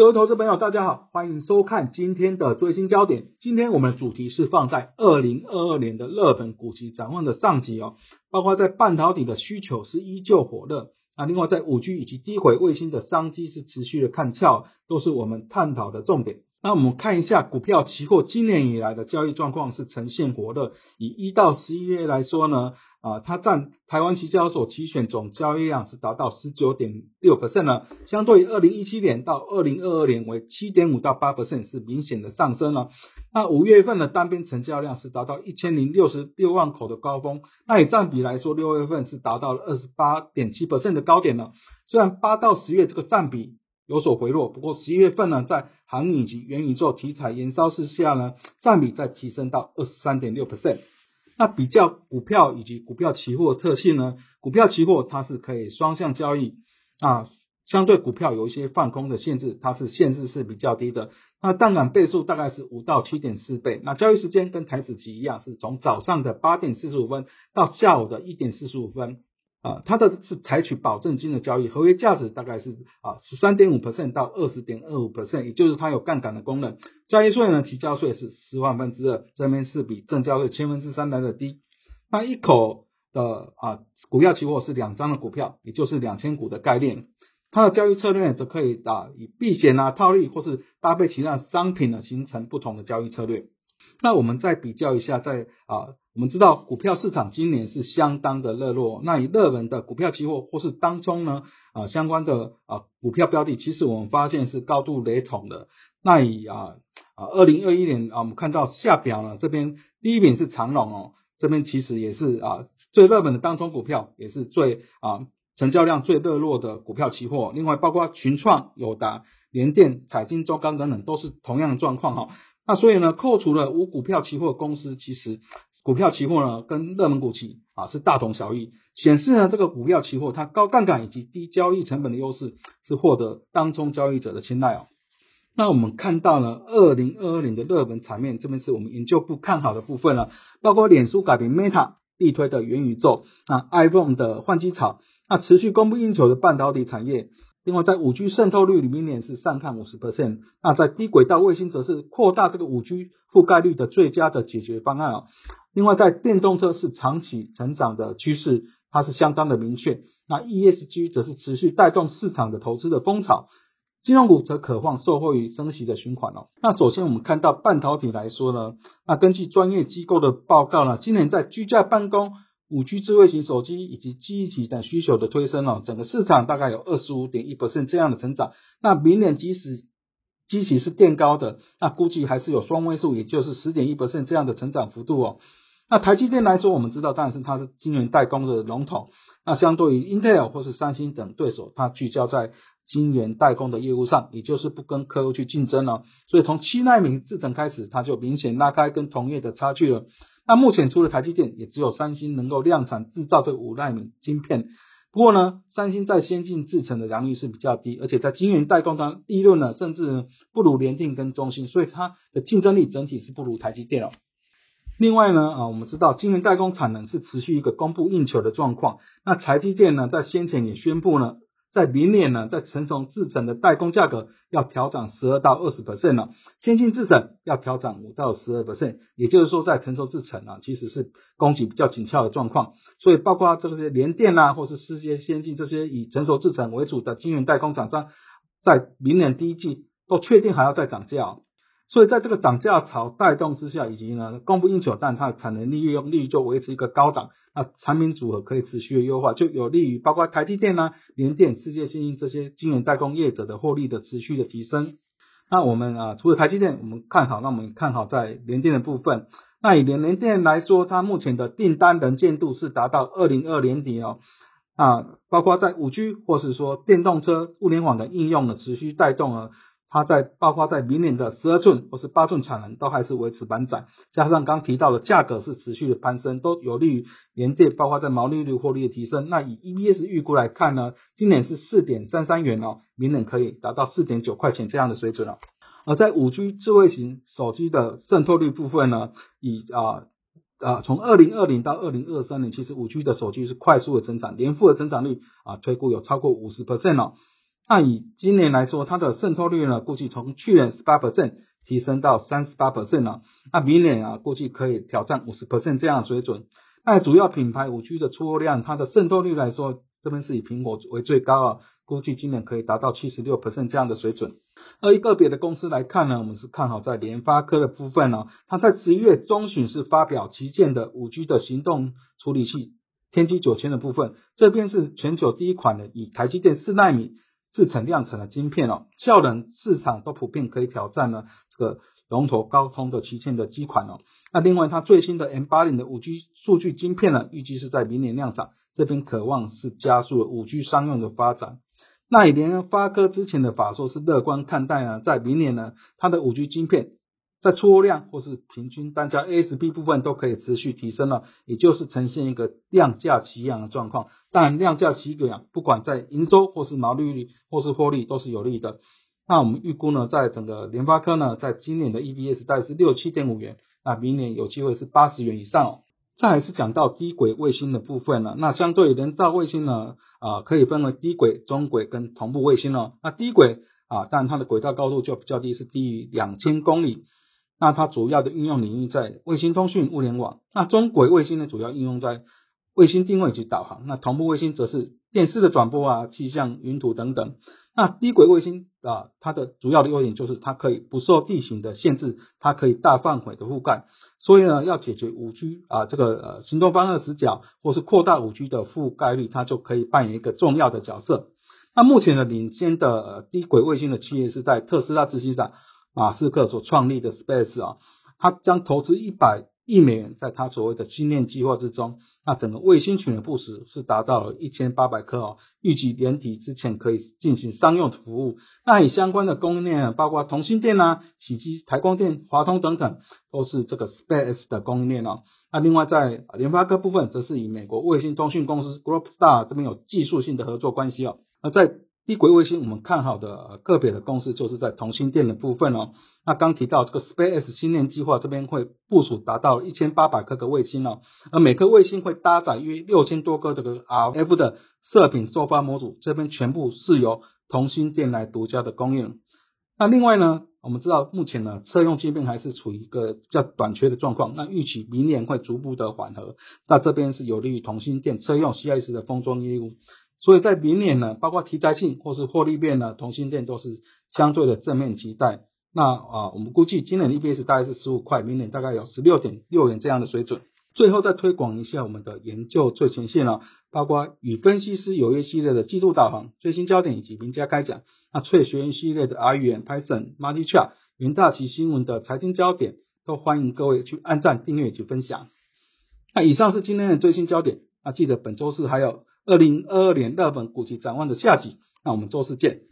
各位投资朋友，大家好，欢迎收看今天的最新焦点。今天我们的主题是放在二零二二年的热本股息展望的上集哦，包括在半导体的需求是依旧火热，那另外在五 G 以及低轨卫星的商机是持续的看俏，都是我们探讨的重点。那我们看一下股票期货今年以来的交易状况是呈现火热。以一到十一月来说呢，啊，它占台湾期交所期选总交易量是达到十九点六 percent 了，相对于二零一七年到二零二二年为七点五到八 percent 是明显的上升了。那五月份的单边成交量是达到一千零六十六万口的高峰，那以占比来说，六月份是达到了二十八点七 percent 的高点了。虽然八到十月这个占比。有所回落，不过十一月份呢，在航运及元宇宙题材燃烧之下呢，占比再提升到二十三点六 percent。那比较股票以及股票期货特性呢，股票期货它是可以双向交易啊，相对股票有一些放空的限制，它是限制是比较低的。那杠杆倍数大概是五到七点四倍。那交易时间跟台子期一样，是从早上的八点四十五分到下午的一点四十五分。啊，它的是采取保证金的交易，合约价值大概是啊十三点五 percent 到二十点二五 percent，也就是它有杠杆的功能。交易税呢，提交税是十万分之二，这边是比正交税千分之三来的低。那一口的啊股票期货是两张的股票，也就是两千股的概念。它的交易策略则可以啊以避险啊套利，或是搭配其他商品呢形成不同的交易策略。那我们再比较一下，在啊。我们知道股票市场今年是相当的热络，那以热门的股票期货或是当中呢啊相关的啊股票标的，其实我们发现是高度雷同的。那以啊啊二零二一年啊我们看到下表呢这边第一名是长隆哦，这边其实也是啊最热门的当中股票，也是最啊成交量最热络的股票期货。另外包括群创、友达、联电、彩金、中钢等等，都是同样的状况哈。那所以呢，扣除了无股票期货公司，其实股票期货呢，跟热门股期啊是大同小异，显示呢这个股票期货它高杠杆以及低交易成本的优势，是获得当中交易者的青睐哦。那我们看到呢，二零二二年的热门场面，这边是我们研究部看好的部分了，包括脸书改名 Meta，力推的元宇宙，那 iPhone 的换机潮，那持续供不应求的半导体产业。另外，在五 G 渗透率里面也是上看五十 percent，那在低轨道卫星则是扩大这个五 G 覆盖率的最佳的解决方案哦。另外，在电动车是长期成长的趋势，它是相当的明确。那 ESG 则是持续带动市场的投资的风潮，金融股则渴望受惠于升息的循环哦。那首先我们看到半导体来说呢，那根据专业机构的报告呢，今年在居家办公。五 G 智慧型手机以及记忆体等需求的推升哦，整个市场大概有二十五点一这样的成长。那明年即使机器是垫高的，那估计还是有双位数，也就是十点一这样的成长幅度哦。那台积电来说，我们知道，当然是它是晶圆代工的龙头。那相对于 Intel 或是三星等对手，它聚焦在晶圆代工的业务上，也就是不跟客户去竞争了。所以从七纳米制程开始，它就明显拉开跟同业的差距了。那目前除了台积电，也只有三星能够量产制造这个五纳米晶片。不过呢，三星在先进制程的良率是比较低，而且在晶圆代工端利润呢，甚至不如联电跟中芯，所以它的竞争力整体是不如台积电哦。另外呢，啊，我们知道晶圆代工产能是持续一个供不应求的状况。那台积电呢，在先前也宣布呢。在明年呢，在成熟制程的代工价格要调整十二到二十 percent 了，先进制程要调整五到十二 percent，也就是说，在成熟制程啊，其实是供给比较紧俏的状况，所以包括这些联电啊，或是世界先进这些以成熟制程为主的晶圆代工厂商，在明年第一季都确定还要再涨价。所以在这个涨价潮带动之下，以及呢供不应求，但它的产能利用率就维持一个高档，那产品组合可以持续的优化，就有利于包括台积电呢、联电、世界先进这些晶圆代工业者的获利的持续的提升。那我们啊，除了台积电，我们看好，那我们看好在联电的部分。那以联联电来说，它目前的订单能见度是达到二零二年底哦，啊，包括在五 G 或是说电动车、物联网的应用的，持续带动了。它在包括在明年的十二寸或是八寸产能都还是维持板涨，加上刚提到的价格是持续的攀升，都有利于联电包括在毛利率获利的提升。那以 EPS 预估来看呢，今年是四点三三元哦，明年可以达到四点九块钱这样的水准了。而在五 G 智慧型手机的渗透率部分呢，以啊啊从二零二零到二零二三年，其实五 G 的手机是快速的增长，年复的增长率啊推估有超过五十 percent 哦。那以今年来说，它的渗透率呢，估计从去年十八 percent 提升到三十八 percent 了。那明年啊，估计可以挑战五十 percent 这样的水准。那主要品牌五 G 的出货量，它的渗透率来说，这边是以苹果为最高啊，估计今年可以达到七十六 percent 这样的水准。而一个别的公司来看呢，我们是看好在联发科的部分呢，它在十一月中旬是发表旗舰的五 G 的行动处理器天玑九千的部分，这边是全球第一款的以台积电四纳米制成量产的晶片哦，效能市场都普遍可以挑战呢这个龙头高通的旗舰的机款哦。那另外它最新的 M 八零的五 G 数据晶片呢，预计是在明年量产，这边渴望是加速了五 G 商用的发展。那以联发科之前的法说是乐观看待呢，在明年呢，它的五 G 晶片在出货量或是平均单价 ASP 部分都可以持续提升了，也就是呈现一个量价齐扬的状况。当然，量价齐扬，不管在营收或是毛利率或是获利都是有利的。那我们预估呢，在整个联发科呢，在今年的 EPS 大概是六七点五元，那明年有机会是八十元以上哦。再还是讲到低轨卫星的部分呢，那相对人造卫星呢，啊可以分为低轨、中轨跟同步卫星哦。那低轨啊，但它的轨道高度就比较低，是低于两千公里。那它主要的应用领域在卫星通讯、物联网。那中轨卫星呢，主要应用在卫星定位及导航。那同步卫星则是电视的转播啊、气象、云图等等。那低轨卫星啊，它的主要的优点就是它可以不受地形的限制，它可以大范围的覆盖。所以呢，要解决五 G 啊这个呃行动方向死角，或是扩大五 G 的覆盖率，它就可以扮演一个重要的角色。那目前的领先的呃低轨卫星的企业是在特斯拉执行长马斯克所创立的 Space 啊，他将投资一百亿美元在他所谓的星链计划之中。那整个卫星群的部署是达到了一千八百颗哦，预计年底之前可以进行商用服务。那以相关的供应链，包括同心电啊、起机、台光电、华通等等，都是这个 SpaceX 的供应链哦。那另外在联发科部分，则是以美国卫星通讯公司 Globalstar 这边有技术性的合作关系哦。那在低轨卫星，我们看好的个别的公司就是在同心电的部分哦。那刚提到这个 Space 星链计划这边会部署达到一千八百颗的卫星哦，而每颗卫星会搭载约六千多个这个 RF 的射频收发模组，这边全部是由同心电来独家的供应。那另外呢，我们知道目前呢车用芯片还是处于一个较短缺的状况，那预期明年会逐步的缓和，那这边是有利于同心电车用 CS 的封装业务。所以在明年呢，包括题材性或是获利面呢，同心电都是相对的正面期待。那啊，我们估计今年的 EPS 大概是十五块，明年大概有十六点六元这样的水准。最后再推广一下我们的研究最前线了，包括与分析师有约系列的季度导航、最新焦点以及名家开讲。那翠学院系列的 R 语言、Python、m u l t i Chart、云大旗新闻的财经焦点，都欢迎各位去按赞、订阅以及分享。那以上是今天的最新焦点。那记得本周四还有。二零二二年日本股期展望的下集，那我们周四见。